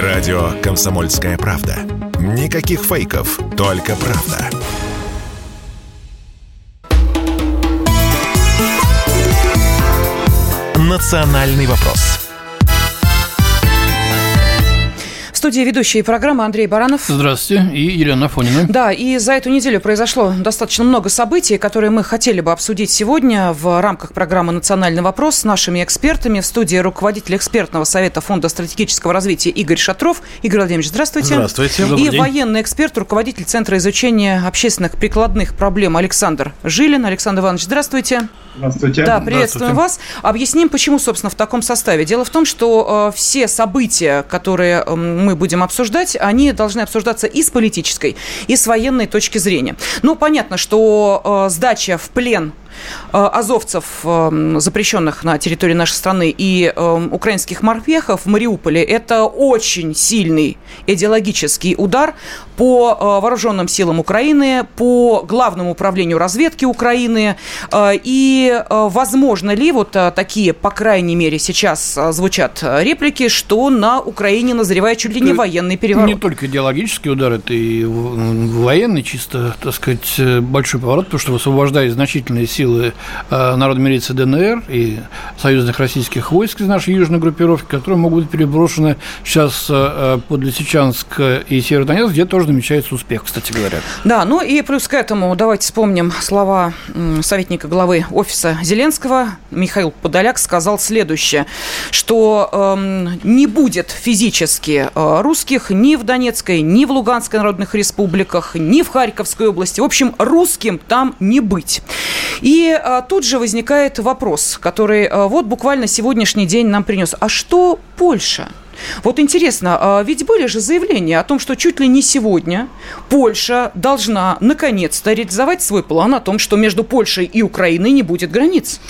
Радио «Комсомольская правда». Никаких фейков, только правда. «Национальный вопрос» студии ведущие программы Андрей Баранов. Здравствуйте. И Елена Афонина. Да, и за эту неделю произошло достаточно много событий, которые мы хотели бы обсудить сегодня в рамках программы «Национальный вопрос» с нашими экспертами. В студии руководитель экспертного совета Фонда стратегического развития Игорь Шатров. Игорь Владимирович, здравствуйте. Здравствуйте. И военный эксперт, руководитель Центра изучения общественных прикладных проблем Александр Жилин. Александр Иванович, здравствуйте. Здравствуйте. Да, приветствуем вас. Объясним, почему, собственно, в таком составе. Дело в том, что э, все события, которые э, мы будем обсуждать, они должны обсуждаться и с политической, и с военной точки зрения. Ну, понятно, что э, сдача в плен азовцев, эм, запрещенных на территории нашей страны, и эм, украинских морпехов в Мариуполе, это очень сильный идеологический удар по э, вооруженным силам Украины, по главному управлению разведки Украины. Э, и возможно ли вот такие, по крайней мере, сейчас звучат реплики, что на Украине назревает чуть ли не военный переворот? Не только идеологический удар, это и военный, чисто, так сказать, большой поворот, потому что высвобождает значительные силы силы э, народной милиции ДНР и союзных российских войск из нашей южной группировки, которые могут быть переброшены сейчас э, под Лисичанск и Северодонецк, где тоже намечается успех, кстати говоря. Да, ну и плюс к этому давайте вспомним слова советника главы офиса Зеленского. Михаил Подоляк сказал следующее, что э, не будет физически э, русских ни в Донецкой, ни в Луганской народных республиках, ни в Харьковской области. В общем, русским там не быть. И и а, тут же возникает вопрос, который а, вот буквально сегодняшний день нам принес. А что Польша? Вот интересно, а, ведь были же заявления о том, что чуть ли не сегодня Польша должна наконец-то реализовать свой план о том, что между Польшей и Украиной не будет границ.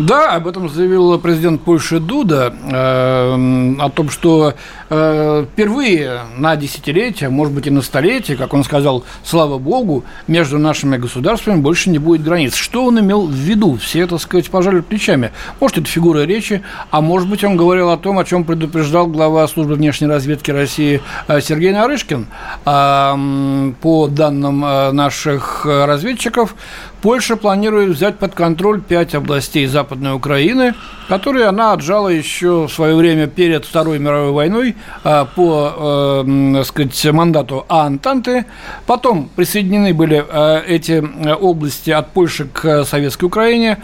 Да, об этом заявил президент Польши Дуда, э, о том, что э, впервые на десятилетие, может быть и на столетие, как он сказал, слава богу, между нашими государствами больше не будет границ. Что он имел в виду? Все, так сказать, пожали плечами. Может, это фигура речи, а может быть, он говорил о том, о чем предупреждал глава службы внешней разведки России э, Сергей Нарышкин. Э, по данным э, наших разведчиков, Польша планирует взять под контроль пять областей Западной Украины, которые она отжала еще в свое время перед Второй мировой войной а, по, э, так сказать, мандату Антанты. Потом присоединены были э, эти области от Польши к Советской Украине,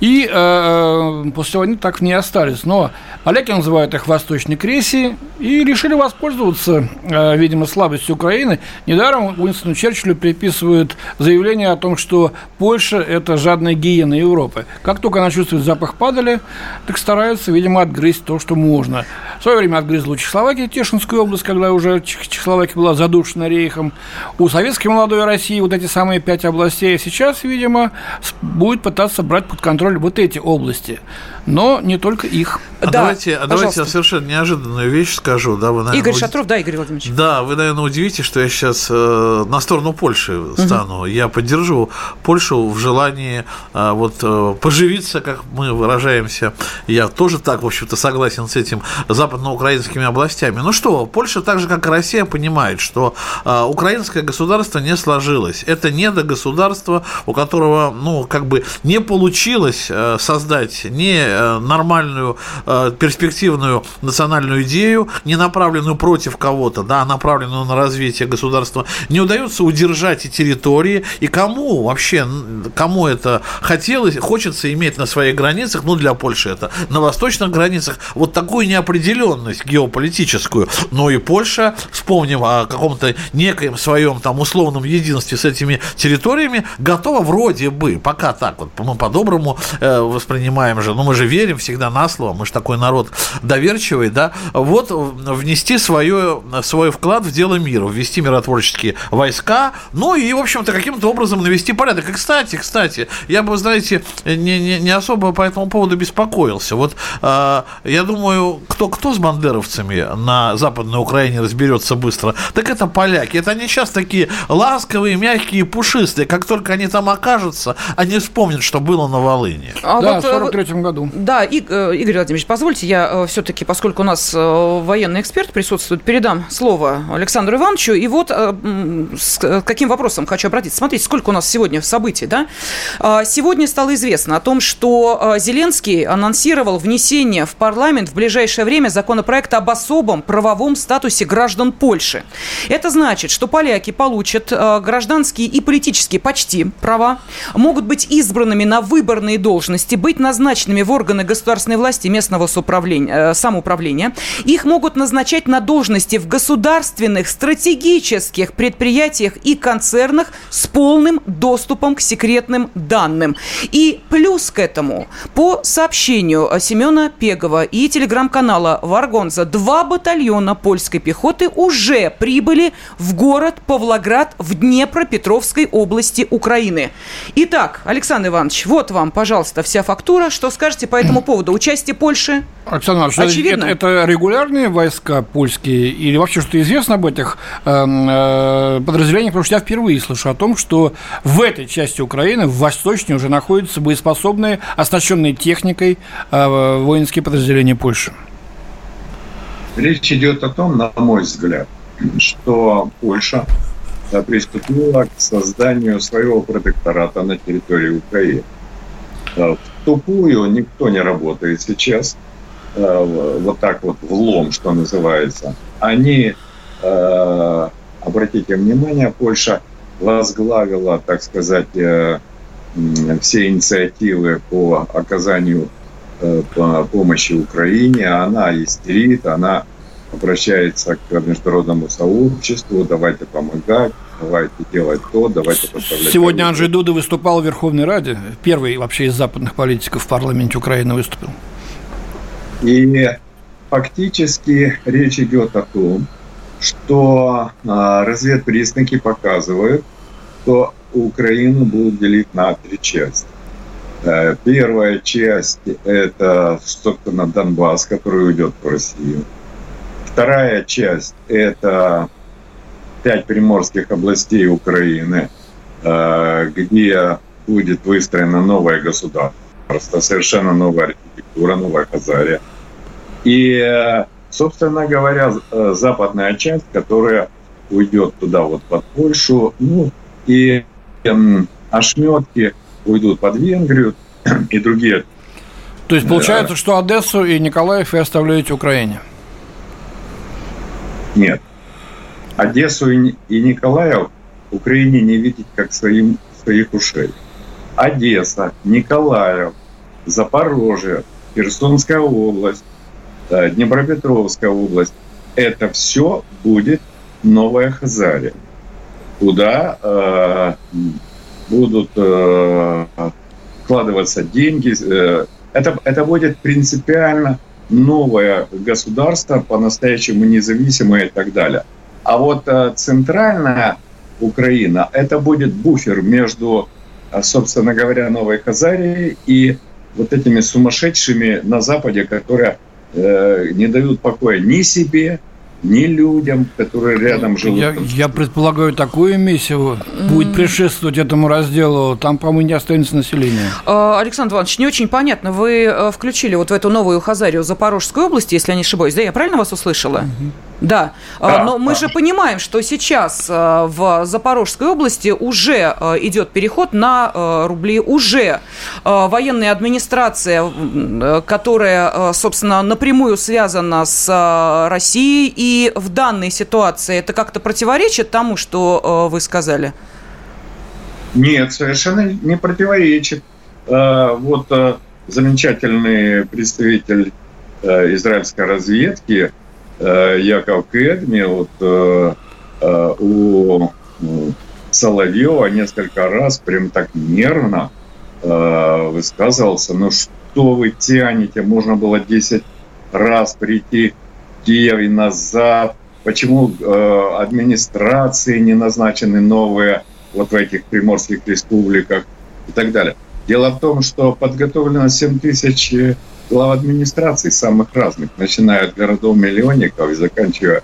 и э, после войны так в ней остались. Но поляки называют их Восточной Кресси и решили воспользоваться, видимо, слабостью Украины. Недаром Уинстону Черчиллю приписывают заявление о том, что Польша – это жадная гиена Европы. Как только она чувствует запах падали, так стараются, видимо, отгрызть то, что можно. В свое время отгрызла Чехословакия, Тешинскую область, когда уже Чехословакия была задушена рейхом. У советской молодой России вот эти самые пять областей. Сейчас, видимо, будет пытаться брать под контроль вот эти области но не только их. А да, давайте, а давайте я совершенно неожиданную вещь скажу. Да, вы, наверное, Игорь Шатров, да, Игорь Владимирович. Да, вы, наверное, удивитесь, что я сейчас э, на сторону Польши стану. Угу. Я поддержу Польшу в желании э, вот э, поживиться, как мы выражаемся. Я тоже так, в общем-то, согласен с этим западноукраинскими областями. Ну что, Польша, так же, как и Россия, понимает, что э, украинское государство не сложилось. Это не до государства, у которого, ну, как бы не получилось э, создать не нормальную, э, перспективную национальную идею, не направленную против кого-то, да, а направленную на развитие государства, не удается удержать и территории, и кому вообще, кому это хотелось, хочется иметь на своих границах, ну, для Польши это, на восточных границах, вот такую неопределенность геополитическую, но и Польша, вспомним о каком-то некоем своем там условном единстве с этими территориями, готова вроде бы, пока так вот, мы по-доброму э, воспринимаем же, ну, мы же же верим всегда на слово, мы же такой народ доверчивый, да, вот внести свое, свой вклад в дело мира, ввести миротворческие войска, ну и, в общем-то, каким-то образом навести порядок. И, кстати, кстати, я бы, знаете, не, не, не особо по этому поводу беспокоился. Вот э, я думаю, кто, кто с бандеровцами на Западной Украине разберется быстро? Так это поляки. Это они сейчас такие ласковые, мягкие, пушистые. Как только они там окажутся, они вспомнят, что было на Волыне. А да, вот, в 43 году. Да, Игорь Владимирович, позвольте, я все-таки, поскольку у нас военный эксперт присутствует, передам слово Александру Ивановичу. И вот с каким вопросом хочу обратиться. Смотрите, сколько у нас сегодня событий, да? Сегодня стало известно о том, что Зеленский анонсировал внесение в парламент в ближайшее время законопроекта об особом правовом статусе граждан Польши. Это значит, что поляки получат гражданские и политические почти права, могут быть избранными на выборные должности, быть назначенными в органы государственной власти местного самоуправления. Их могут назначать на должности в государственных стратегических предприятиях и концернах с полным доступом к секретным данным. И плюс к этому, по сообщению Семена Пегова и телеграм-канала Варгонза, два батальона польской пехоты уже прибыли в город Павлоград в Днепропетровской области Украины. Итак, Александр Иванович, вот вам, пожалуйста, вся фактура. Что скажете по этому поводу? Участие Польши? Александр Иванович, Очевидно. Это, это регулярные войска польские или вообще что известно об этих э, э, подразделениях? Потому что я впервые слышу о том, что в этой части Украины, в восточной, уже находятся боеспособные, оснащенные техникой э, воинские подразделения Польши. Речь идет о том, на мой взгляд, что Польша приступила к созданию своего протектората на территории Украины. В тупую никто не работает сейчас, вот так вот в лом, что называется. Они, обратите внимание, Польша возглавила, так сказать, э, все инициативы по оказанию э, помощи Украине. Она истерит, она обращается к международному сообществу, давайте помогать, давайте делать то, давайте поставлять... Сегодня Анджей Дуда выступал в Верховной Раде, первый вообще из западных политиков в парламенте Украины выступил. И фактически речь идет о том, что а, разведпризнаки показывают, что Украину будут делить на три части. Э, первая часть – это, собственно, Донбасс, который уйдет в Россию. Вторая часть – это пять приморских областей Украины, э, где будет выстроена новое государство, совершенно новая архитектура, новая Хазария. И, э, собственно говоря, западная часть, которая уйдет туда, вот под Польшу, ну, и ошметки уйдут под Венгрию и другие. То есть получается, что Одессу и Николаев вы оставляете Украине? Нет. Одессу и Николаев Украине не видеть как своим, своих ушей. Одесса, Николаев, Запорожье, Херсонская область, Днепропетровская область. Это все будет новая Хазария куда э, будут э, вкладываться деньги. Э, это, это будет принципиально новое государство, по-настоящему независимое и так далее. А вот э, центральная Украина, это будет буфер между, э, собственно говоря, Новой Хазарией и вот этими сумасшедшими на Западе, которые э, не дают покоя ни себе, ни людям, которые рядом живут. Я, я предполагаю, такую миссию будет предшествовать этому разделу. Там, по-моему, не останется населения. А, Александр Иванович, не очень понятно. Вы э, включили вот в эту новую Хазарию Запорожской области, если я не ошибаюсь. Да, я правильно вас услышала? Угу. Да. А, да, Но мы да. же понимаем, что сейчас э, в Запорожской области уже э, идет переход на рубли, уже военная администрация, которая, собственно, напрямую связана с Россией и в данной ситуации это как-то противоречит тому, что вы сказали? Нет, совершенно не противоречит. Вот замечательный представитель израильской разведки Яков Кедми вот, у Соловьева несколько раз прям так нервно высказывался, ну что вы тянете, можно было 10 раз прийти Киев и назад, почему э, администрации не назначены новые вот в этих приморских республиках? И так далее. Дело в том, что подготовлено 7 тысяч глав администраций самых разных, начиная от городов-миллионников и заканчивая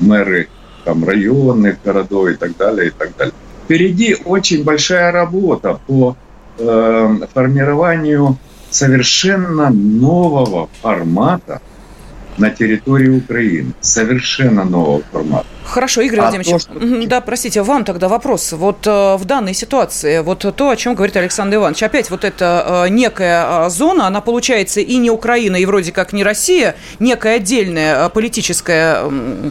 мэры там, районных городов и так далее, и так далее. Впереди очень большая работа по э, формированию совершенно нового формата на территории Украины. Совершенно нового формата. Хорошо, Игорь а Владимирович, то, что... да, простите, вам тогда вопрос. Вот э, в данной ситуации, вот то, о чем говорит Александр Иванович, опять вот эта э, некая э, зона, она получается и не Украина, и вроде как не Россия, некое отдельное э, политическое э,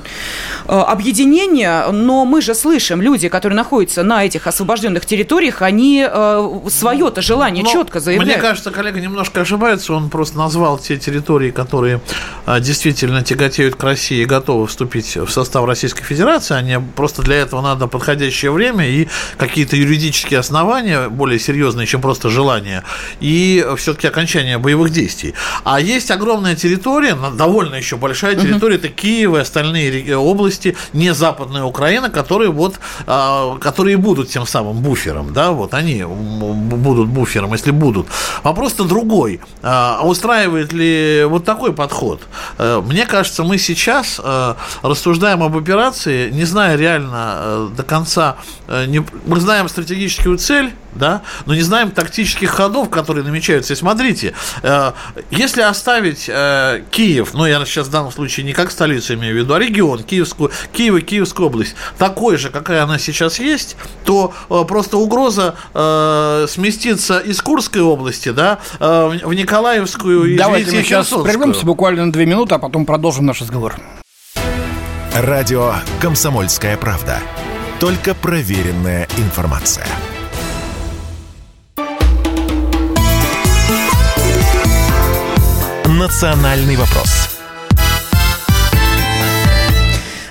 объединение, но мы же слышим, люди, которые находятся на этих освобожденных территориях, они э, свое-то желание но, четко заявляют. Мне кажется, коллега немножко ошибается, он просто назвал те территории, которые э, действительно тяготеют к России и готовы вступить в состав Российской Федерации, они просто для этого надо подходящее время и какие-то юридические основания более серьезные, чем просто желание, и все-таки окончание боевых действий. А есть огромная территория, довольно еще большая территория, uh-huh. это Киев и остальные области, не Западная Украина, которые вот, а, которые будут тем самым буфером, да, вот они будут буфером, если будут. Вопрос-то другой. А устраивает ли вот такой подход? Э, мне кажется, мы сейчас э, рассуждаем об операции, ситуации, не зная реально э, до конца, э, не, мы знаем стратегическую цель, да, но не знаем тактических ходов, которые намечаются. И смотрите, э, если оставить Киев, ну, я сейчас в данном случае не как столицу имею в виду, а регион, Киевскую, Киев и Киевскую область, такой же, какая она сейчас есть, то просто угроза сместиться из Курской области, да, в Николаевскую и Давайте мы сейчас прервемся буквально на две минуты, а потом продолжим наш разговор. Радио «Комсомольская правда». Только проверенная информация. «Национальный вопрос».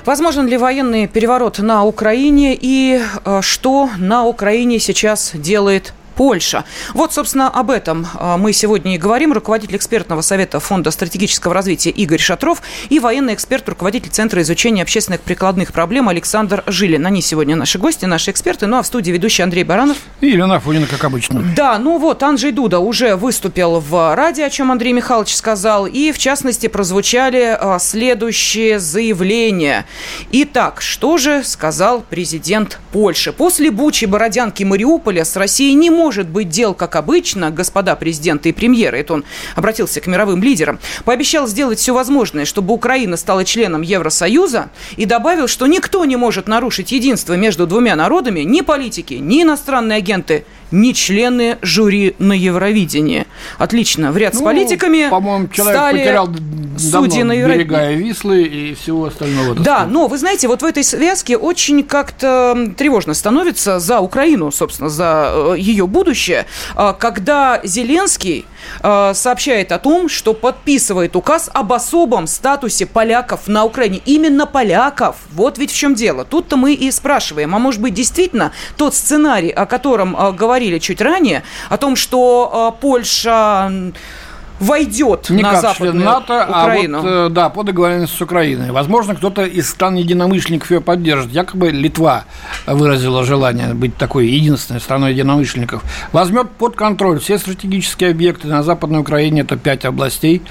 Возможен ли военный переворот на Украине и э, что на Украине сейчас делает Польша. Вот, собственно, об этом а, мы сегодня и говорим. Руководитель экспертного совета Фонда стратегического развития Игорь Шатров и военный эксперт, руководитель Центра изучения общественных прикладных проблем Александр Жилин. Они сегодня наши гости, наши эксперты. Ну а в студии ведущий Андрей Баранов. И Елена Фонина, как обычно. Да, ну вот, Анджей Дуда уже выступил в радио, о чем Андрей Михайлович сказал. И, в частности, прозвучали а, следующие заявления. Итак, что же сказал президент Польши? После Бучи, Бородянки, Мариуполя с Россией не может может быть дел, как обычно, господа президенты и премьеры, это он обратился к мировым лидерам, пообещал сделать все возможное, чтобы Украина стала членом Евросоюза и добавил, что никто не может нарушить единство между двумя народами, ни политики, ни иностранные агенты – не члены жюри на Евровидении. Отлично. В ряд ну, с политиками по-моему, человек стали потерял судьи на Евровидении. берега Вислы и всего остального. Да, но вы знаете, вот в этой связке очень как-то тревожно становится за Украину, собственно, за э, ее будущее, а, когда Зеленский э, сообщает о том, что подписывает указ об особом статусе поляков на Украине. Именно поляков. Вот ведь в чем дело. Тут-то мы и спрашиваем, а может быть действительно тот сценарий, о котором э, говорили чуть ранее, о том, что э, Польша войдет не на как Западную член НАТО, Украину. а вот, э, да, по договоренности с Украиной. Возможно, кто-то из стран единомышленников ее поддержит. Якобы Литва выразила желание быть такой единственной страной единомышленников. Возьмет под контроль все стратегические объекты на Западной Украине, это пять областей,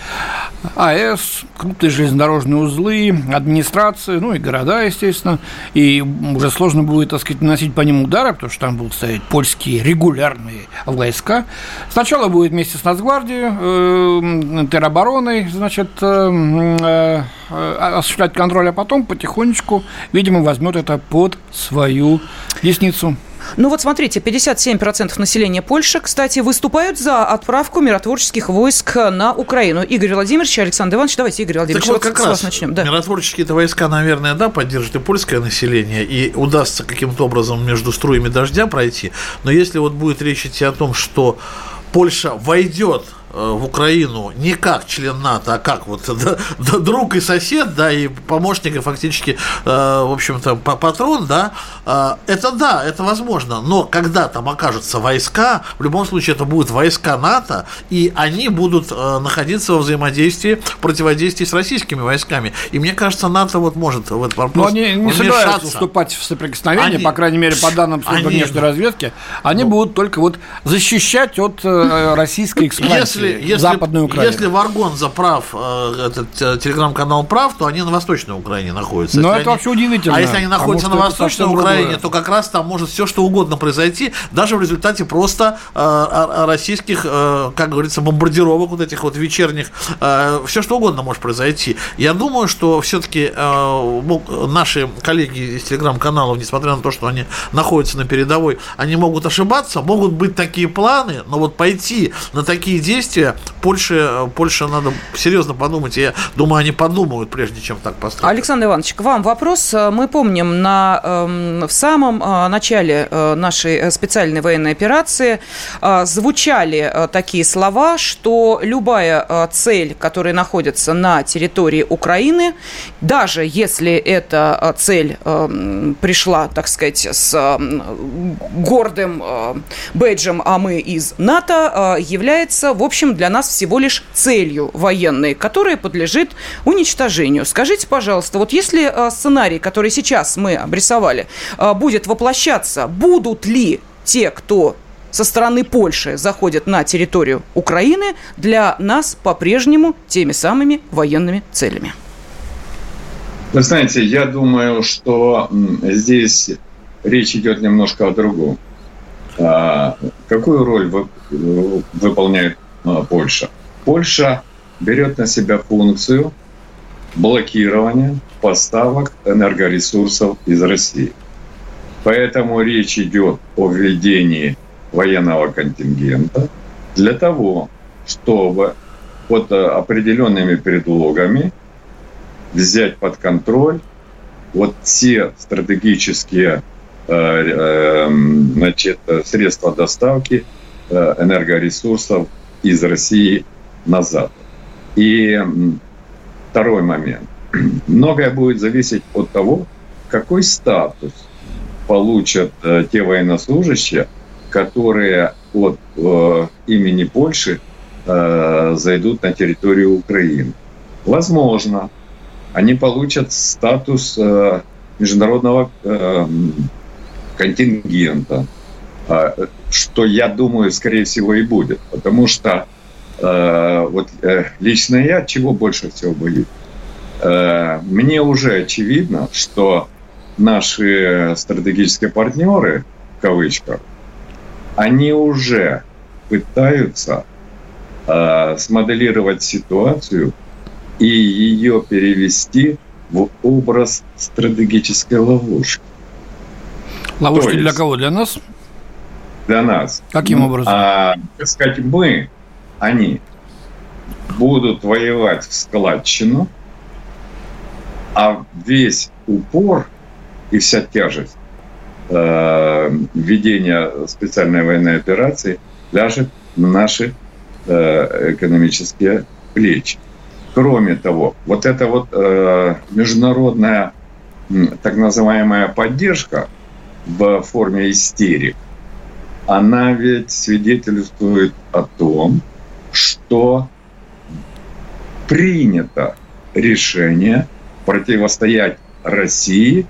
АЭС, крупные железнодорожные узлы, администрации, ну и города, естественно. И уже сложно будет, так сказать, наносить по ним удары, потому что там будут стоять польские регулярные войска. Сначала будет вместе с Нацгвардией э, теробороны, значит, э, э, осуществлять контроль, а потом потихонечку, видимо, возьмет это под свою десницу. Ну вот смотрите, 57% населения Польши, кстати, выступают за отправку миротворческих войск на Украину. Игорь Владимирович, Александр Иванович, давайте, Игорь Владимирович, так вот, как с раз вас начнем. Да. Миротворческие это войска, наверное, да, поддержат и польское население, и удастся каким-то образом между струями дождя пройти. Но если вот будет речь идти о том, что Польша войдет Э, в Украину не как член НАТО, а как вот да, да, друг и сосед, да, и помощник, и фактически, э, в общем-то, патрон, да, э, это да, это возможно, но когда там окажутся войска, в любом случае это будут войска НАТО, и они будут э, находиться во взаимодействии, противодействии с российскими войсками. И мне кажется, НАТО вот может в этот вопрос Но они не собираются вступать в соприкосновение, они, по крайней мере, по данным службы внешней разведки, они ну, будут только вот защищать от э, российской эксплуатации. Если если, если, Западной Украины. Если Варгонза прав, э, этот э, телеграм-канал прав, то они на Восточной Украине находятся. Но Если это они- вообще удивительно, А если они находятся на Восточной Украине, другое. то как раз там может все что угодно произойти, даже в результате просто э, а- а- российских, э, как говорится, бомбардировок вот этих вот вечерних, все что угодно может произойти. Я думаю, что все-таки наши коллеги из телеграм-каналов, несмотря на то, что они находятся на передовой, они могут ошибаться, могут быть такие планы, но вот пойти на такие действия Польше, э, Польше надо серьезно подумать. Я думаю, они подумают, прежде чем так поступить. Александр Иванович, к вам вопрос. Мы помним, на, эм, в самом э, начале э, нашей э, специальной военной операции звучали такие слова, что любая цель, которая находится на территории Украины, даже если эта цель пришла, так сказать, с гордым бейджем, а мы из НАТО, является, в общем, для нас всего лишь целью военной, которая подлежит уничтожению. Скажите, пожалуйста, вот если э, сценарий, который сейчас мы обрисовали, э, будет воплощаться, будут ли те, кто со стороны Польши заходят на территорию Украины, для нас по-прежнему теми самыми военными целями? Вы знаете, я думаю, что здесь речь идет немножко о другом. А, Какую роль вы- э, выполняет а, Польша? Польша берет на себя функцию блокирования поставок энергоресурсов из России. Поэтому речь идет о введении военного контингента для того, чтобы под э, определенными предлогами взять под контроль вот те стратегические э, э, значит, средства доставки энергоресурсов из России на Запад. И второй момент. Многое будет зависеть от того, какой статус получат э, те военнослужащие, которые от э, имени Польши э, зайдут на территорию Украины. Возможно, они получат статус э, международного э, контингента, э, что, я думаю, скорее всего и будет, потому что э, вот э, лично я чего больше всего боюсь? Э, мне уже очевидно, что наши стратегические партнеры, в кавычках, они уже пытаются э, смоделировать ситуацию и ее перевести в образ стратегической ловушки Ловушки То для есть- кого? Для нас? Для нас. Каким образом? А, так сказать, мы, они будут воевать в складчину, а весь упор и вся тяжесть э, ведения специальной военной операции ляжет на наши э, экономические плечи. Кроме того, вот эта вот э, международная так называемая поддержка в форме истерик, она ведь свидетельствует о том, что принято решение противостоять России,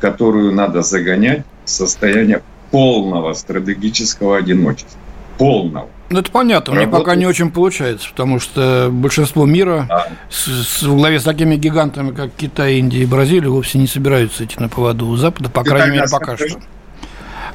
которую надо загонять в состояние полного стратегического одиночества. Полного. Ну, это понятно, мне Работает. пока не очень получается, потому что большинство мира А. с, с- в главе с такими гигантами, как Китай, Индия и Бразилия, вовсе не собираются идти на поводу у Запада, по Китай крайней мере, нас пока что.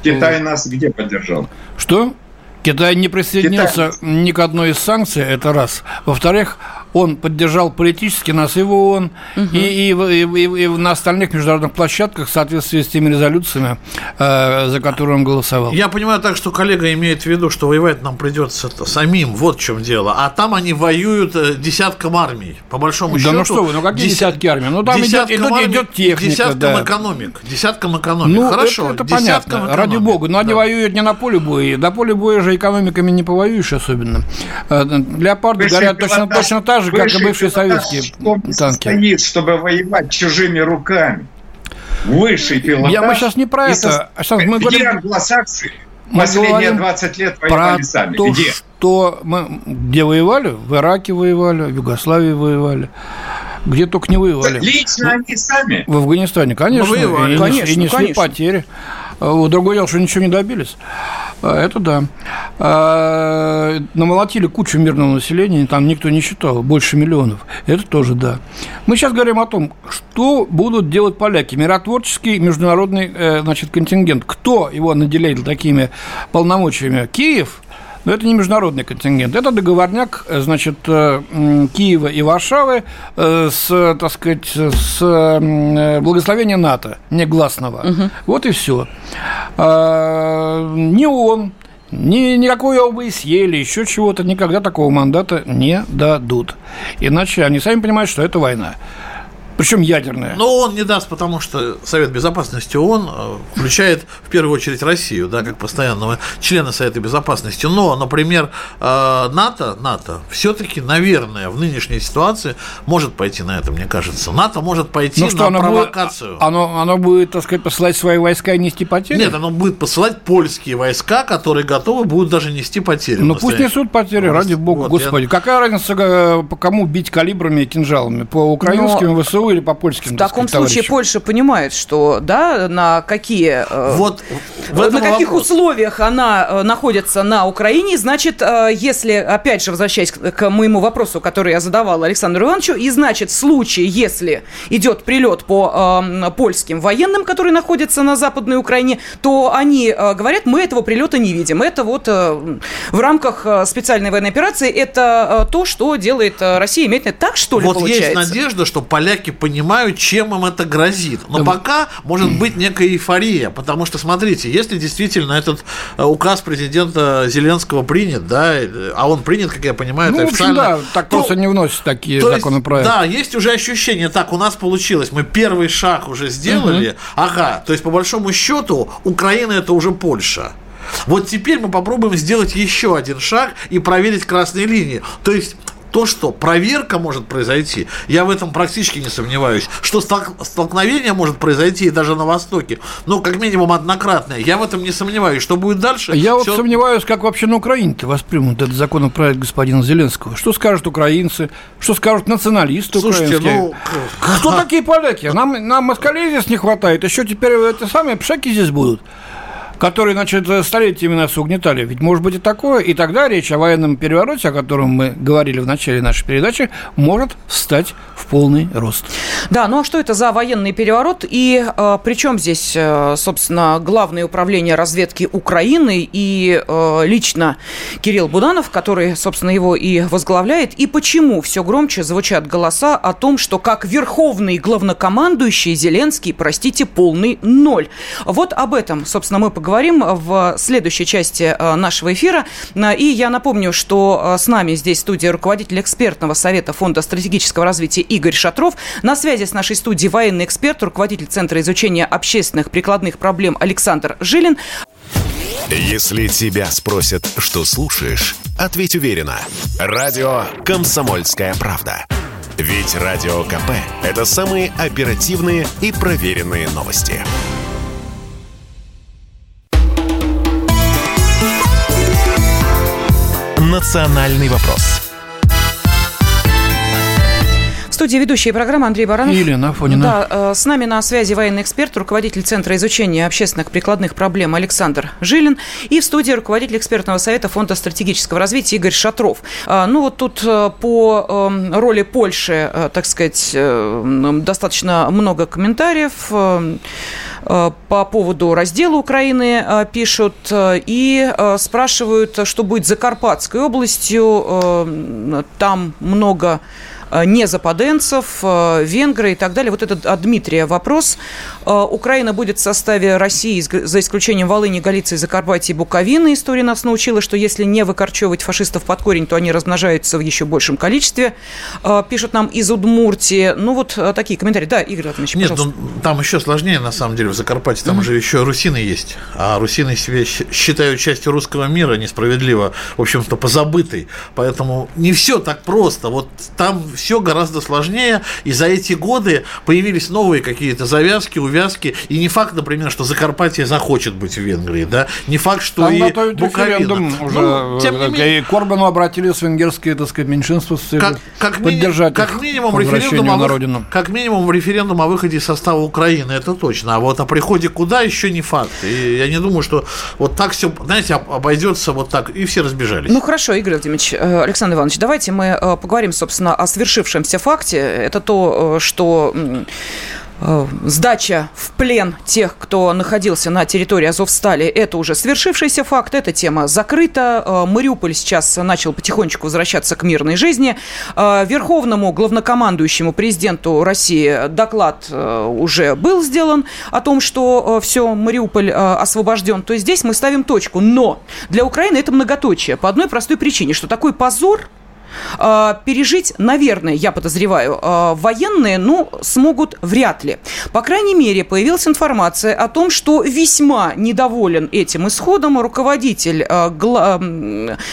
Китай нас где поддержал? Что? Китай не присоединился ни к одной из санкций, это раз. Во-вторых, он поддержал политически нас и в ООН, и, и, и, и и на остальных международных площадках в соответствии с теми резолюциями, э, за которые он голосовал. Я понимаю так, что коллега имеет в виду, что воевать нам придется самим, вот в чем дело. А там они воюют э, десятком армий, по большому Да счету. ну что вы, ну какие деся- десятки армий? Ну там идет, идет, армий, идет техника, Десятком да. экономик. Десятком экономик. Ну, Хорошо, это, это понятно, ради экономик. бога. Но они Да. воюют не на поле боя. До поля боя же экономиками не повоюешь особенно. Э, Леопарды горят точно, точно так же, как и бывшие советские танки. состоит, чтобы воевать чужими руками. Высший пилотаж. Я- мы щас не про это, со- Александр, мы Где говорим- англосаксы Мы последние говорим 20 лет Про воевали сами? то, Где? что мы где воевали? В Ираке воевали, в Югославии воевали. Где только не воевали. Лично они сами. В Афганистане, конечно. Ну, воевали. и, Конечно, и несли конечно. потери. Вот Другое дело, что ничего не добились. А, это да. А, намолотили кучу мирного населения, там никто не считал, больше миллионов. Это тоже да. Мы сейчас говорим о том, что будут делать поляки. Миротворческий международный э, значит, контингент. Кто его наделяет такими полномочиями? Киев – но это не международный контингент, это договорняк, э, значит, э, Киева и Варшавы с, так сказать, с благословения НАТО, негласного. Угу. Вот и все. А, не он, ни, никакой ОБСЕ или еще чего-то никогда такого мандата не дадут. Иначе они сами понимают, что это война причем ядерная. Но он не даст, потому что Совет Безопасности ООН э, включает в первую очередь Россию, да, как постоянного члена Совета Безопасности. Но, например, э, НАТО, НАТО все-таки, наверное, в нынешней ситуации может пойти на это, мне кажется. НАТО может пойти ну, что, на оно провокацию. Будет, оно, оно будет, так сказать, посылать свои войска и нести потери? Нет, оно будет посылать польские войска, которые готовы будут даже нести потери. Ну пусть несут потери, ради бога, вот, господи. Я... Какая разница, э, по кому бить калибрами и кинжалами? По украинским Но... ВСУ или по польским? В таком сказать, случае Польша понимает, что да, на какие, э, вот на каких вопрос. условиях она э, находится на Украине, значит, э, если, опять же, возвращаясь к моему вопросу, который я задавала Александру Ивановичу, и значит, в случае, если идет прилет по э, польским военным, которые находятся на Западной Украине, то они э, говорят, мы этого прилета не видим. Это вот э, в рамках специальной военной операции, это э, то, что делает Россия. Имеет так, что ли, вот получается? Вот есть надежда, что поляки понимают, чем им это грозит. Но пока может быть некая эйфория, потому что, смотрите, если действительно этот э, указ президента Зеленского принят, да, а он принят, как я понимаю, ну, официально. В общем, да, так то, просто не вносят такие то законопроекты. Есть, да, есть уже ощущение, так, у нас получилось, мы первый шаг уже сделали, угу. ага, то есть по большому счету Украина это уже Польша. Вот теперь мы попробуем сделать еще один шаг и проверить красные линии. То есть то, что проверка может произойти, я в этом практически не сомневаюсь, что столкновение может произойти даже на Востоке, но как минимум однократное, я в этом не сомневаюсь. Что будет дальше? Я все... вот сомневаюсь, как вообще на Украине-то воспримут этот законопроект господина Зеленского. Что скажут украинцы, что скажут националисты Слушайте, украинские? Ну... Кто такие поляки? Нам, нам москалей здесь не хватает, еще теперь эти самые пшеки здесь будут которые, значит, столетиями нас угнетали. Ведь может быть и такое, и тогда речь о военном перевороте, о котором мы говорили в начале нашей передачи, может встать в полный рост. Да, ну а что это за военный переворот? И э, при чем здесь, э, собственно, Главное управление разведки Украины и э, лично Кирилл Буданов, который, собственно, его и возглавляет? И почему все громче звучат голоса о том, что как верховный главнокомандующий Зеленский, простите, полный ноль? Вот об этом, собственно, мы поговорим поговорим в следующей части э, нашего эфира. Э, и я напомню, что э, с нами здесь в студии руководитель экспертного совета Фонда стратегического развития Игорь Шатров. На связи с нашей студией военный эксперт, руководитель Центра изучения общественных прикладных проблем Александр Жилин. Если тебя спросят, что слушаешь, ответь уверенно. Радио «Комсомольская правда». Ведь Радио КП – это самые оперативные и проверенные новости. «Национальный вопрос». Студии ведущая программы Андрей Баранов. И Елена Афонина. Да, э, с нами на связи военный эксперт, руководитель Центра изучения общественных прикладных проблем Александр Жилин. И в студии руководитель экспертного совета Фонда стратегического развития Игорь Шатров. А, ну вот тут э, по эм, роли Польши, э, так сказать, достаточно много комментариев по поводу раздела Украины пишут и спрашивают, что будет с Закарпатской областью. Там много не западенцев, э, венгры и так далее. Вот этот от Дмитрия вопрос. Э, Украина будет в составе России, за исключением Волыни, Галиции, Закарпатья и Буковины. История нас научила, что если не выкорчевывать фашистов под корень, то они размножаются в еще большем количестве. Пишут нам из Удмуртии. Ну, вот такие комментарии. Да, Игорь Ратович, Нет, ну, там еще сложнее, на самом деле, в Закарпатье. Там mm-hmm. уже еще русины есть. А русины себе считают частью русского мира несправедливо, в общем-то, позабытой. Поэтому не все так просто. Вот там все гораздо сложнее, и за эти годы появились новые какие-то завязки, увязки, и не факт, например, что Закарпатье захочет быть в Венгрии, да, не факт, что Там и Буковина. уже, ну, тем не менее, и к Корбану обратились венгерские, так сказать, меньшинства с целью как, как поддержать ми- как минимум референдум о, на родину. Как минимум референдум о выходе из состава Украины, это точно, а вот о приходе куда еще не факт, и я не думаю, что вот так все, знаете, обойдется вот так, и все разбежались. Ну, хорошо, Игорь Владимирович, э, Александр Иванович, давайте мы э, поговорим, собственно, о свершившемся факте. Это то, э, что Э, сдача в плен тех, кто находился на территории Азовстали, это уже свершившийся факт, эта тема закрыта. Э, Мариуполь сейчас начал потихонечку возвращаться к мирной жизни. Верховному главнокомандующему президенту России доклад уже был сделан о том, что все, Мариуполь освобожден. То есть здесь мы ставим точку. Но для Украины это многоточие по одной простой причине, что такой позор пережить, наверное, я подозреваю, а, военные, ну, смогут вряд ли. По крайней мере, появилась информация о том, что весьма недоволен этим исходом руководитель а,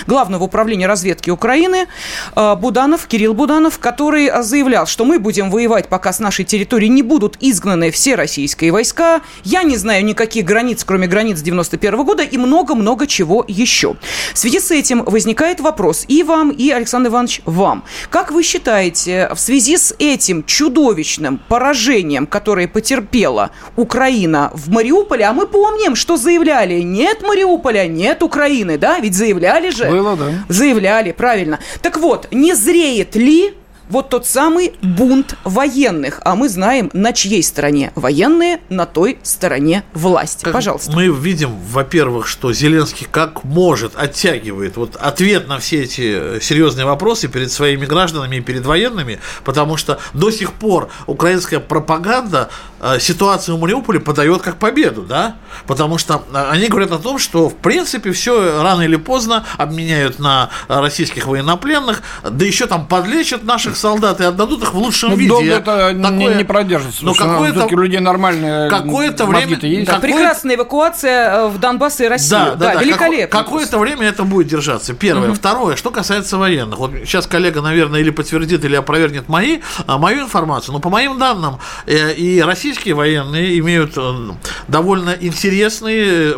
Главного управления разведки Украины Буданов, Кирилл Буданов, который заявлял, что мы будем воевать, пока с нашей территории не будут изгнаны все российские войска. Я не знаю никаких границ, кроме границ 91 года и много-много чего еще. В связи с этим возникает вопрос и вам, и Александр Иванович, вам. Как вы считаете, в связи с этим чудовищным поражением, которое потерпела Украина в Мариуполе, а мы помним, что заявляли, нет Мариуполя, нет Украины, да, ведь заявляли же. Было, да. Заявляли, правильно. Так вот, не зреет ли вот тот самый бунт военных. А мы знаем, на чьей стороне военные, на той стороне власти. Как Пожалуйста. Мы видим, во-первых, что Зеленский как может оттягивает вот ответ на все эти серьезные вопросы перед своими гражданами и перед военными, потому что до сих пор украинская пропаганда э, ситуацию в Мариуполе подает как победу, да? Потому что э, они говорят о том, что в принципе все рано или поздно обменяют на российских военнопленных, да еще там подлечат наших солдат и отдадут их в лучшем ну, виде. Долго это Такое... не, не продержится. Но какое-то людей нормальные какое-то время есть. Да, какое... Прекрасная эвакуация э, в Донбасс и Россию. Да, да, да, да великолепно. Какое-то время это будет держаться. Первое. Угу. Второе, что касается военных. Вот сейчас коллега, наверное, или подтвердит, или опровергнет мои, мою информацию. Но по моим данным, э, и российские военные имеют э, довольно интересные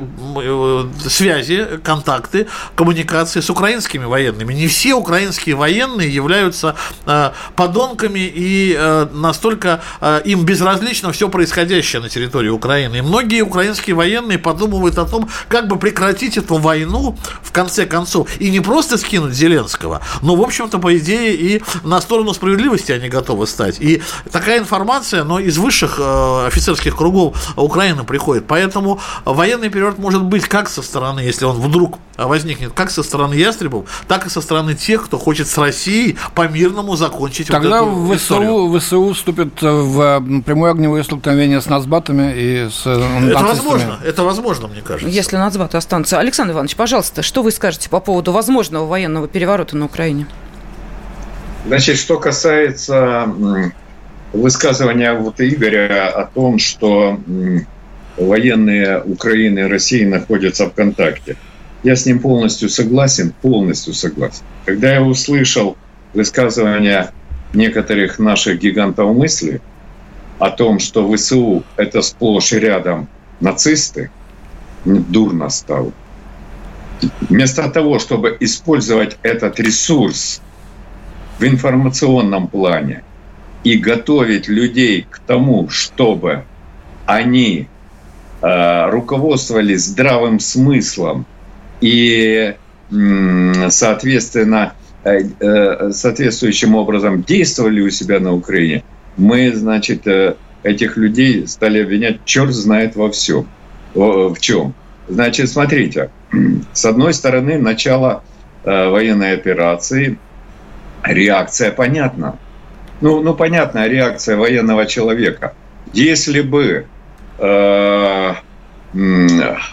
связи, контакты, коммуникации с украинскими военными. Не все украинские военные являются подонками и э, настолько э, им безразлично все происходящее на территории Украины. И многие украинские военные подумывают о том, как бы прекратить эту войну в конце концов и не просто скинуть Зеленского, но, в общем-то, по идее, и на сторону справедливости они готовы стать. И такая информация, но из высших э, офицерских кругов Украины приходит. Поэтому военный переворот может быть как со стороны, если он вдруг возникнет, как со стороны ястребов, так и со стороны тех, кто хочет с Россией по мирному закончить Тогда вот эту ВСУ, ВСУ вступит в прямое огневое столкновение с нацбатами и с Это возможно, это возможно, мне кажется. Если нацбаты останутся. Александр Иванович, пожалуйста, что вы скажете по поводу возможного военного переворота на Украине? Значит, что касается высказывания вот Игоря о том, что военные Украины и России находятся в контакте. Я с ним полностью согласен, полностью согласен. Когда я услышал высказывания некоторых наших гигантов мысли о том, что ВСУ – это сплошь и рядом нацисты, дурно стало. Вместо того, чтобы использовать этот ресурс в информационном плане и готовить людей к тому, чтобы они э, руководствовались здравым смыслом и, соответственно, Э, э, соответствующим образом действовали у себя на Украине, мы, значит, этих людей стали обвинять, черт знает во всем. В чем? Значит, смотрите, с одной стороны, начало военной операции, реакция понятна. Ну, ну понятная реакция военного человека. Если бы э,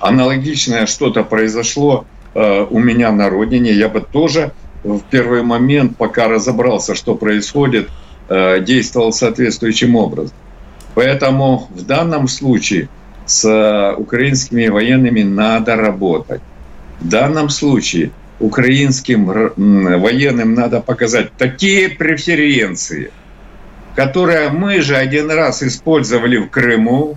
аналогичное что-то произошло э, у меня на родине, я бы тоже в первый момент, пока разобрался, что происходит, э, действовал соответствующим образом. Поэтому в данном случае с украинскими военными надо работать. В данном случае украинским военным надо показать такие преференции, которые мы же один раз использовали в Крыму,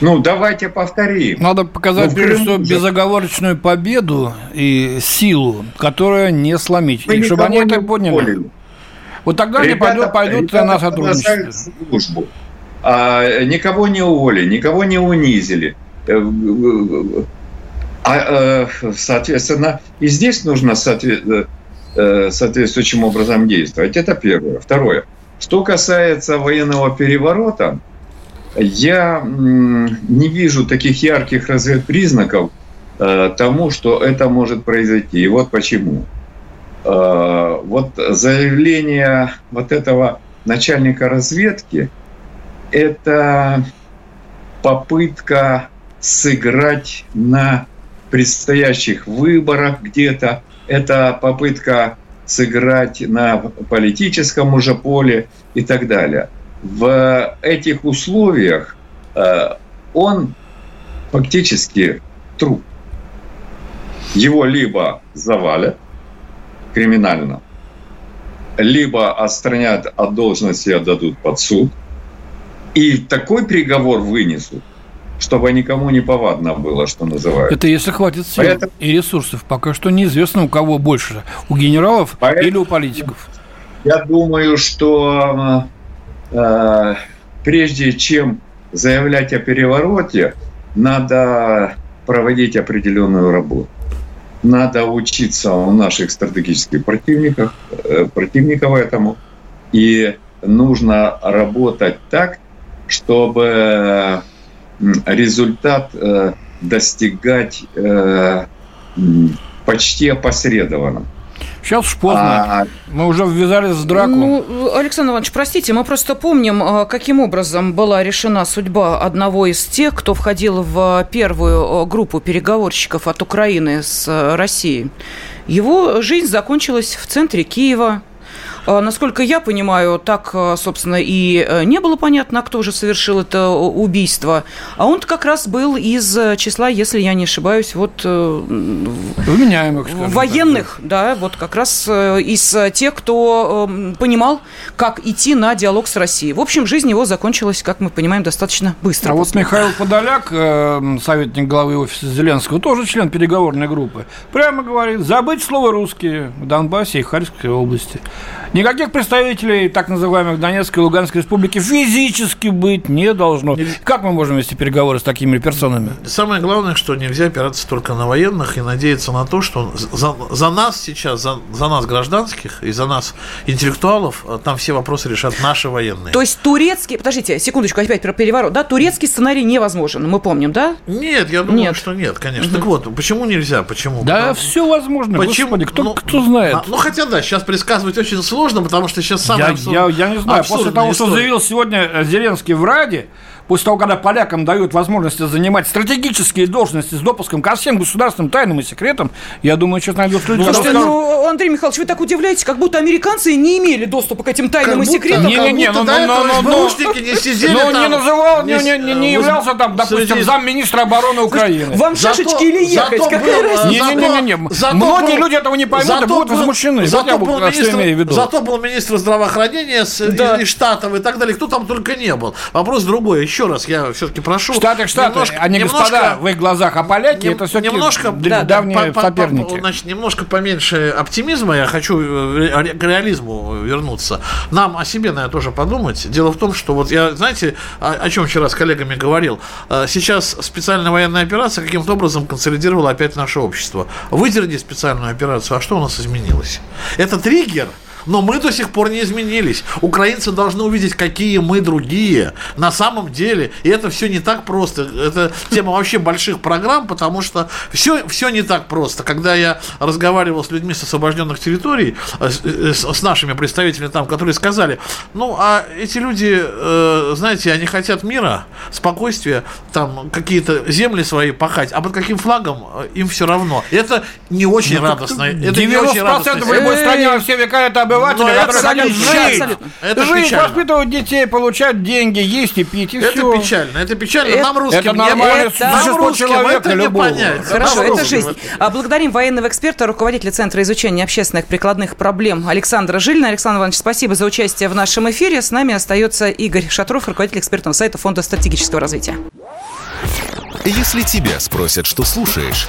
ну, давайте повторим. Надо показать, ну, прежде всего, безоговорочную победу и силу, которая не сломить. Мы и чтобы они это поняли. Уволили. Вот тогда ребята, они пойдут, пойдут ребята на сотрудничество. Службу. А, никого не уволили, никого не унизили. Э, а, э, соответственно, и здесь нужно э, соответствующим образом действовать. Это первое. Второе. Что касается военного переворота, я не вижу таких ярких разведпризнаков э, тому, что это может произойти. И вот почему. Э, вот заявление вот этого начальника разведки – это попытка сыграть на предстоящих выборах где-то, это попытка сыграть на политическом уже поле и так далее – в этих условиях э, он фактически труп. Его либо завалят криминально, либо отстранят от должности и отдадут под суд. И такой приговор вынесут, чтобы никому не повадно было, что называется. Это если хватит сил Поэтому... и ресурсов. Пока что неизвестно, у кого больше. У генералов Поэтому... или у политиков. Я думаю, что Э, прежде чем заявлять о перевороте, надо проводить определенную работу. Надо учиться у наших стратегических противников, э, противников этому. И нужно работать так, чтобы результат э, достигать почти опосредованно. Сейчас уж поздно. А... Мы уже ввязались в драку. Ну, Александр Иванович, простите, мы просто помним, а, каким образом была решена судьба одного из тех, кто входил в первую а, группу переговорщиков от Украины с а, Россией. Его жизнь закончилась в центре Киева. А, насколько я понимаю, так, а, собственно, и э, не было понятно, кто же совершил это убийство. А он как раз был из э, числа, если я не ошибаюсь, вот... Э, Вменяемых, Военных, так. да, вот как раз из тех, кто понимал, как идти на диалог с Россией. В общем, жизнь его закончилась, как мы понимаем, достаточно быстро. А вот Михаил Подоляк, советник главы офиса Зеленского, тоже член переговорной группы, прямо говорит, забыть слово «русские» в Донбассе и Харьковской области. Никаких представителей так называемых Донецкой и Луганской республики физически быть не должно. Как мы можем вести переговоры с такими персонами? Самое главное, что нельзя опираться только на военных и надеяться на то, что за, за нас сейчас, за, за нас гражданских и за нас интеллектуалов, э, там все вопросы решат наши военные. То есть турецкий, подождите, секундочку, опять про переворот, да, турецкий сценарий невозможен, мы помним, да? Нет, я думаю, нет. что нет, конечно. Угу. Так вот, почему нельзя, почему? Да, Потому... все возможно, почему? Господи, кто, ну, кто знает. А, ну, хотя да, сейчас предсказывать очень сложно сложно, потому что сейчас самое я, абсурд... я, я не знаю, после того, история. что заявил сегодня Зеленский в Раде, после того, когда полякам дают возможность занимать стратегические должности с допуском ко всем государственным тайнам и секретам, я думаю, сейчас найдут люди. Ну, слушайте, ну, Андрей Михайлович, вы так удивляетесь, как будто американцы не имели доступа к этим тайнам как и секретам. Не-не-не, ну, ну, ну, ну, не сидели Ну, не называл, не, не, не, не являлся там, допустим, замминистра обороны Украины. Вам шашечки или ехать, какая разница? Не-не-не, многие люди этого не поймут и будут возмущены. Зато был министр здравоохранения из Штатов и так далее, кто там только не был. Вопрос другой, еще раз, я все-таки прошу. Штаты, Штаты, немножко, они немножко, господа в их глазах, а поляки не, это все-таки немножко, да, давние по, соперники. По, значит, немножко поменьше оптимизма, я хочу э, к реализму вернуться. Нам о себе, наверное, тоже подумать. Дело в том, что вот я, знаете, о, о чем вчера с коллегами говорил, э, сейчас специальная военная операция каким-то образом консолидировала опять наше общество. Выдерни специальную операцию, а что у нас изменилось? Это триггер – но мы до сих пор не изменились. Украинцы должны увидеть, какие мы другие на самом деле. И это все не так просто. Это тема вообще больших программ, потому что все, все не так просто. Когда я разговаривал с людьми с освобожденных территорий, э, с, э, с нашими представителями там, которые сказали, ну, а эти люди, э, знаете, они хотят мира, спокойствия, там какие-то земли свои пахать, а под каким флагом им все равно. Это не очень ну, радостно. Это 90% не очень радостно. в любой стране во все века это обыватели, Но которые это хотят жить. Это жить, печально. воспитывать детей, получать деньги, есть и пить, и Это все. печально, это печально. Это- нам русским это нормально, это Нам русским человека это не понять. Хорошо, Нам это русским жизнь. А Благодарим военного эксперта, руководителя Центра изучения общественных прикладных проблем Александра Жилина. Александр Иванович, спасибо за участие в нашем эфире. С нами остается Игорь Шатров, руководитель экспертного сайта Фонда стратегического развития. Если тебя спросят, что слушаешь,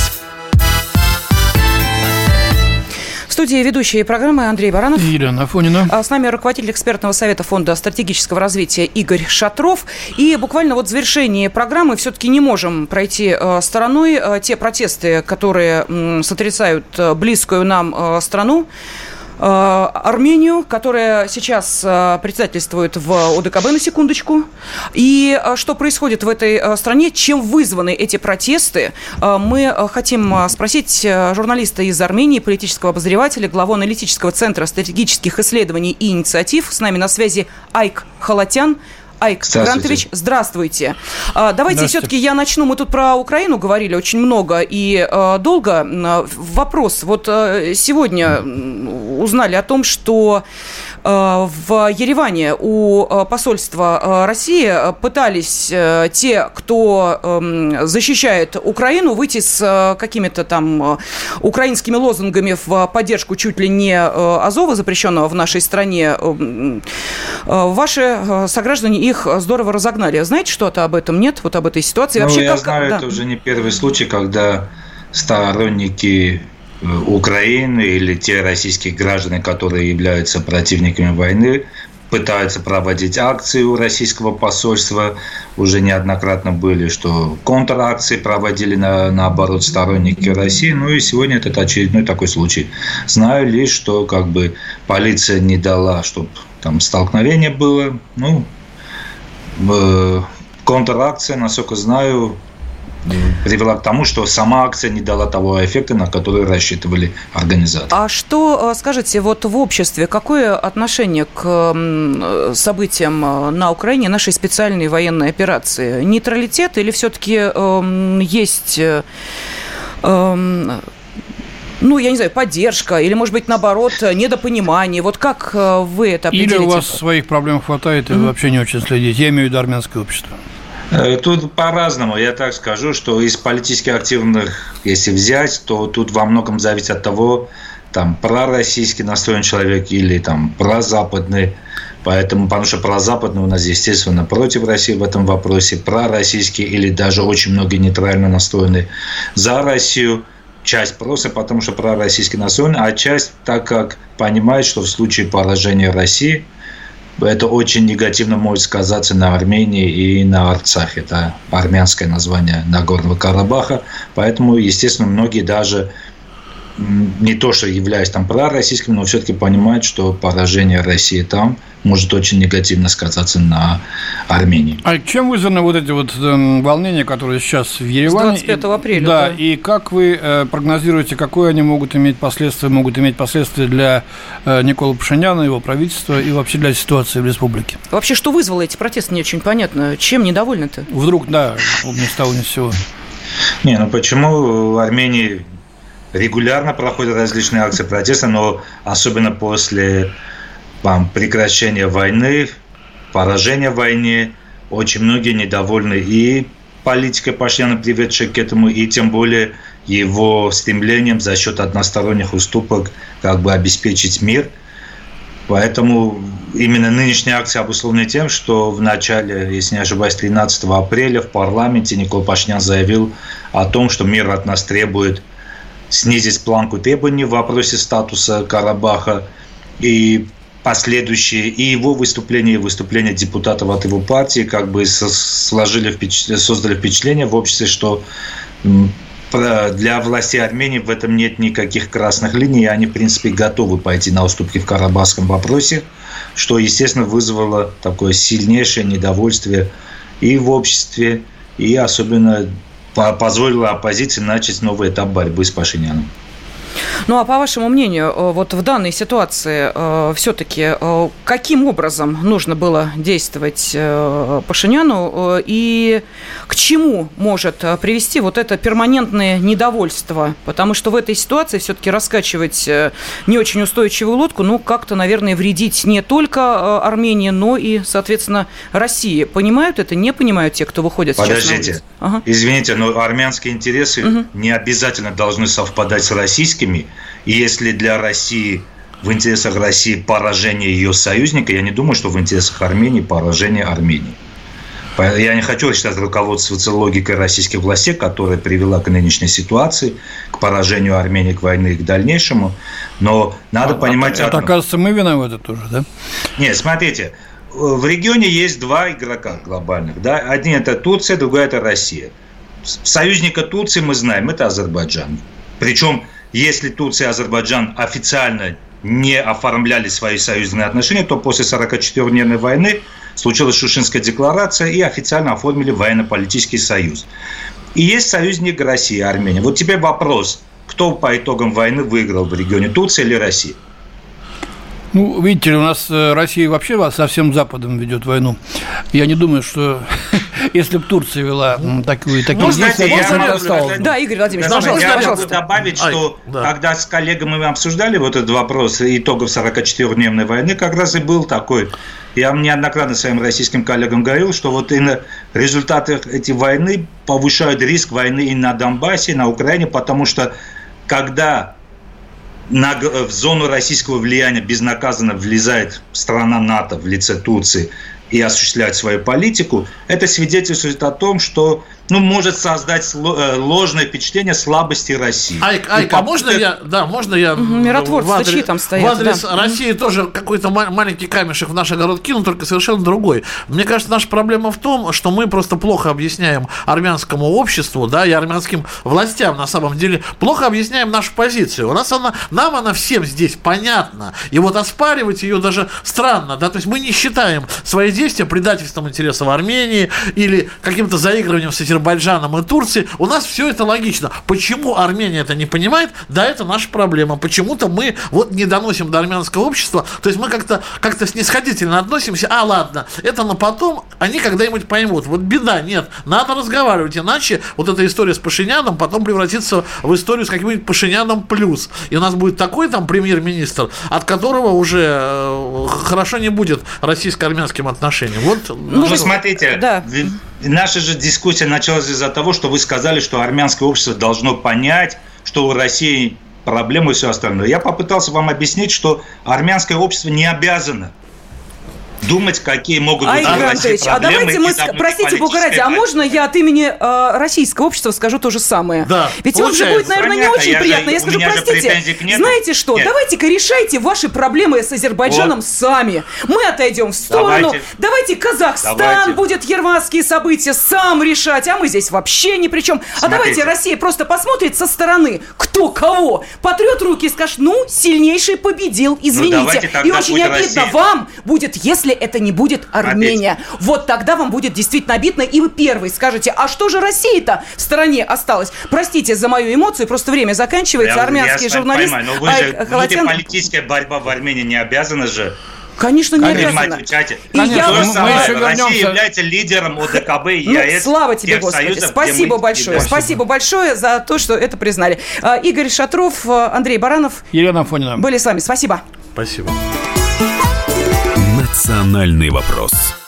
Студии ведущие программы Андрей Баранов. Елена Афонина. А С нами руководитель экспертного совета Фонда стратегического развития Игорь Шатров. И буквально вот в завершении программы все-таки не можем пройти э, стороной э, те протесты, которые сотрясают э, близкую нам страну. Э, Армению, которая сейчас э, председательствует в ОДКБ на секундочку. И э, что происходит в этой стране, чем вызваны эти протесты, мы хотим спросить журналиста из Армении, политического обозревателя, главу аналитического центра стратегических исследований и инициатив. С нами на связи Айк Халатян. Айк. Грантович, здравствуйте. А, Давайте все-таки я начну. Мы тут про Украину говорили очень много и э, долго. М, Вопрос. Вот сегодня узнали о том, что в Ереване у э, посольства э, России э, пытались э, те, кто эм, защищает Украину, выйти с э, какими-то там э, украинскими лозунгами в поддержку чуть ли не э, Азова, запрещенного в нашей стране. Эм, э, Ваши э, сограждане их здорово разогнали. Знаете что-то об этом? Нет? Вот об этой ситуации? Ну, Вообще, я как- знаю, да. это уже не первый случай, когда сторонники э, Украины или те российские граждане, которые являются противниками войны, пытаются проводить акции у российского посольства. Уже неоднократно были, что контракции проводили на, наоборот сторонники России. Ну и сегодня этот очередной такой случай. Знаю лишь, что как бы полиция не дала, чтобы там столкновение было. Ну, э, контракция, насколько знаю, привела к тому, что сама акция не дала того эффекта, на который рассчитывали организаторы. А что, э, скажите, вот в обществе, какое отношение к э, событиям э, на Украине нашей специальной военной операции? Нейтралитет или все-таки эм, есть... э, эм, ну, я не знаю, поддержка, или, может быть, наоборот, недопонимание. Вот как э, вы это Или определите? у вас своих проблем хватает, и вы вообще не очень следите. Я имею в виду армянское общество. Э, Тут по-разному. Я так скажу, что из политически активных, если взять, то тут во многом зависит от того, там пророссийский настроен человек или там прозападный. Поэтому, потому что прозападный у нас, естественно, против России в этом вопросе, пророссийский или даже очень многие нейтрально настроены за Россию. Часть просто потому, что пророссийский настроен, а часть так как понимает, что в случае поражения России это очень негативно может сказаться на Армении и на Арцахе. Это армянское название Нагорного Карабаха. Поэтому, естественно, многие даже не то, что являясь там пророссийским, но все-таки понимают, что поражение России там может очень негативно сказаться на Армении. А чем вызваны вот эти вот эм, волнения, которые сейчас в Ереване? 25 апреля, Да, да. и как вы э, прогнозируете, какое они могут иметь последствия, могут иметь последствия для э, Никола Пашиняна, его правительства и вообще для ситуации в республике? Вообще, что вызвало эти протесты, не очень понятно. Чем недовольны-то? Вдруг, да, ни с того ни с сего. Не, ну почему в Армении регулярно проходят различные акции протеста, но особенно после там, прекращения войны, поражения в войне, очень многие недовольны и политикой Пашиняна, приведшей к этому, и тем более его стремлением за счет односторонних уступок как бы обеспечить мир. Поэтому именно нынешняя акция обусловлена тем, что в начале, если не ошибаюсь, 13 апреля в парламенте Никол Пашинян заявил о том, что мир от нас требует снизить планку требований в вопросе статуса Карабаха и последующие и его выступления, и выступления депутатов от его партии как бы сложили впечатление, создали впечатление в обществе, что для власти Армении в этом нет никаких красных линий, и они, в принципе, готовы пойти на уступки в карабахском вопросе, что, естественно, вызвало такое сильнейшее недовольствие и в обществе, и особенно позволило оппозиции начать новый этап борьбы с Пашиняном. Ну а по вашему мнению, э, вот в данной ситуации э, все-таки э, каким образом нужно было действовать Пашиняну и к чему может привести вот это перманентное недовольство? Потому что в этой ситуации все-таки раскачивать не очень устойчивую лодку, ну как-то, наверное, вредить не только Армении, но и, соответственно, России. Понимают это, не понимают те, кто выходит Подождите. сейчас на улицу? Ага. Извините, но армянские интересы угу. не обязательно должны совпадать с российскими. И если для России в интересах России поражение ее союзника, я не думаю, что в интересах Армении поражение Армении. Я не хочу сейчас руководствоваться логикой российских властей, которая привела к нынешней ситуации, к поражению Армении, к войне и к дальнейшему. Но надо а, понимать... Это, это, оказывается, мы виноваты тоже, да? Нет, смотрите, в регионе есть два игрока глобальных. Да? Один – это Турция, другой – это Россия. Союзника Турции мы знаем – это Азербайджан. Причем если Турция и Азербайджан официально не оформляли свои союзные отношения, то после 44-дневной войны случилась Шушинская декларация и официально оформили военно-политический союз. И есть союзник России, Армения. Вот теперь вопрос, кто по итогам войны выиграл в регионе, Турция или Россия? Ну, видите ли, у нас э, Россия вообще со всем Западом ведет войну. Я не думаю, что если бы Турция вела такую, такие ну, знаете, я могу, Да, Игорь Владимирович, да, пожалуйста, я пожалуйста. могу добавить, что Ай, да. когда с коллегами мы обсуждали вот этот вопрос итогов 44-дневной войны, как раз и был такой я неоднократно своим российским коллегам говорил, что вот и на результаты этой войны повышают риск войны и на Донбассе, и на Украине, потому что когда на, в зону российского влияния безнаказанно влезает страна НАТО в лице Турции и осуществляет свою политику, это свидетельствует о том, что ну, может создать э, ложное впечатление слабости России. Айк, Айк, а можно я, да, можно я угу, миротворцы в адрес, там стоят, в адрес да. России тоже какой-то маленький камешек в наш огород кинул, только совершенно другой. Мне кажется, наша проблема в том, что мы просто плохо объясняем армянскому обществу, да, и армянским властям, на самом деле, плохо объясняем нашу позицию. У нас она, нам она всем здесь понятна, и вот оспаривать ее даже странно, да, то есть мы не считаем свои действия предательством интересов Армении или каким-то заигрыванием с Азербайджаном Азербайджаном и Турцией, у нас все это логично. Почему Армения это не понимает? Да, это наша проблема. Почему-то мы вот не доносим до армянского общества, то есть мы как-то как снисходительно относимся, а ладно, это на потом, они когда-нибудь поймут. Вот беда, нет, надо разговаривать, иначе вот эта история с Пашиняном потом превратится в историю с каким-нибудь Пашиняном плюс. И у нас будет такой там премьер-министр, от которого уже э, хорошо не будет российско-армянским отношениям. Вот, ну, вы смотрите, да. Наша же дискуссия началась из-за того, что вы сказали, что армянское общество должно понять, что у России проблемы и все остальное. Я попытался вам объяснить, что армянское общество не обязано думать, какие могут быть Айгор Андреевич, а давайте мы, простите, бога ради, а можно я от имени э, российского общества скажу то же самое? Да, Ведь вам же будет, наверное, Понятно, не очень я приятно. Же, я скажу, простите, знаете что, Нет. давайте-ка решайте ваши проблемы с Азербайджаном вот. сами. Мы отойдем в сторону. Давайте, давайте Казахстан давайте. будет ерватские события сам решать, а мы здесь вообще ни при чем. Смотрите. А давайте Россия просто посмотрит со стороны, кто кого, потрет руки и скажет, ну, сильнейший победил, ну, извините. Ну, и очень обидно Россия. вам будет, если если это не будет Армения. Опять. Вот тогда вам будет действительно обидно, и вы первый скажете, а что же Россия-то в стороне осталась? Простите за мою эмоцию, просто время заканчивается. Я, Армянский я журналист понимаю, но вы же, Халатян... политическая борьба в Армении не обязана же Конечно, не обязана. И я... мы, мы Россия является лидером ОДКБ и ну, ЕС. Слава тебе, Господи. Союзов, Спасибо большое. Спасибо. Спасибо большое за то, что это признали. А, Игорь Шатров, Андрей Баранов. Елена Фонина. Были с вами. Спасибо. Спасибо. Национальный вопрос.